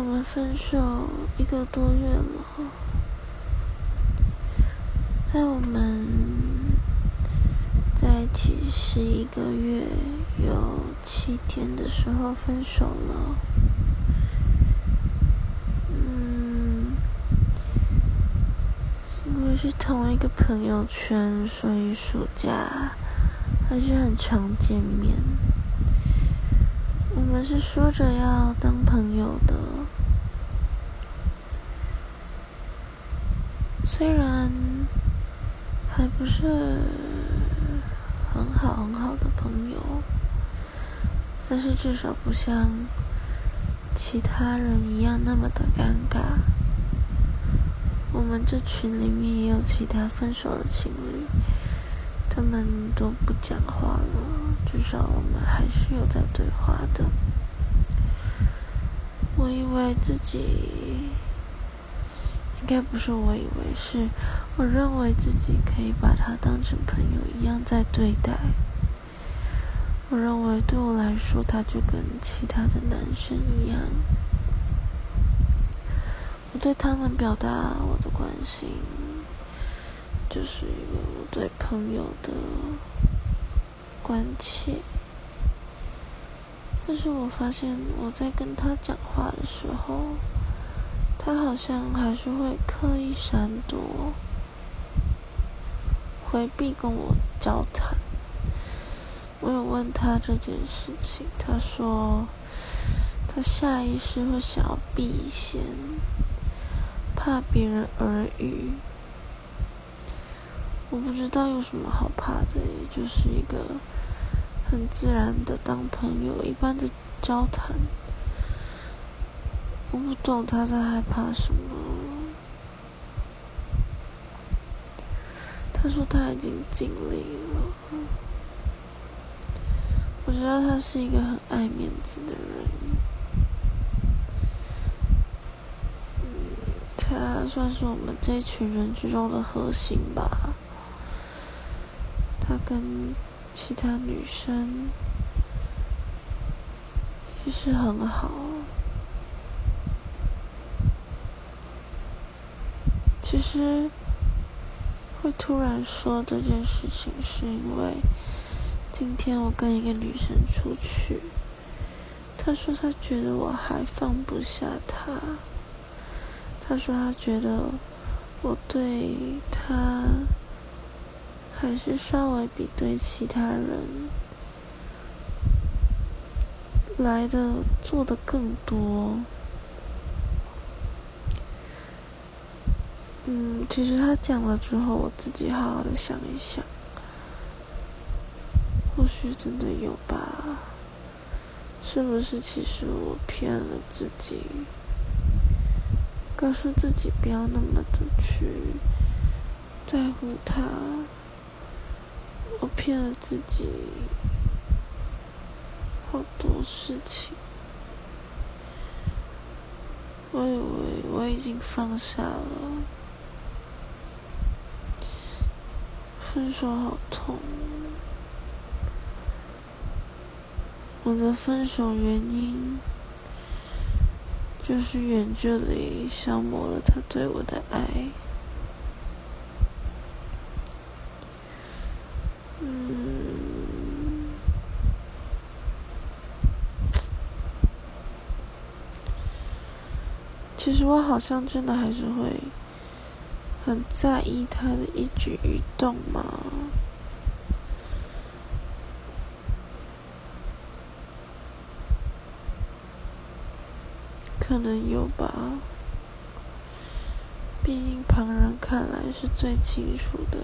我们分手一个多月了，在我们在一起十一个月有七天的时候分手了。嗯，因为是同一个朋友圈，所以暑假还是很常见面。我们是说着要当朋友的，虽然还不是很好很好的朋友，但是至少不像其他人一样那么的尴尬。我们这群里面也有其他分手的情侣，他们都不讲话了。至少我们还是有在对话的。我以为自己该不是，我以为是，我认为自己可以把他当成朋友一样在对待。我认为对我来说，他就跟其他的男生一样。我对他们表达我的关心，就是因为我对朋友的。关切，但是我发现我在跟他讲话的时候，好像还是会刻意闪躲，回避跟我交谈。我有问他这件事情，他说他下意识会想要避嫌，怕别人耳语。我不知道有什么好怕的，就是一个。很自然的当朋友一般的交谈，我不懂他在害怕什么。他说他已经尽力了，我知道他是一个很爱面子的人，他算是我们这群人之中的核心吧，他跟。其他女生也是很好。其实会突然说这件事情，是因为今天我跟一个女生出去，她说她觉得我还放不下她，她说她觉得我对她。还是稍微比对其他人来的做的更多。嗯，其实他讲了之后，我自己好好的想一想，或许真的有吧？是不是其实我骗了自己，告诉自己不要那么的去在乎他？我骗了自己好多事情，我以为我已经放下了，分手好痛，我的分手原因就是远距离消磨了他对我的爱。嗯其实我好像真的还是会很在意他的一举一动吗，可能有吧，毕竟旁人看来是最清楚的。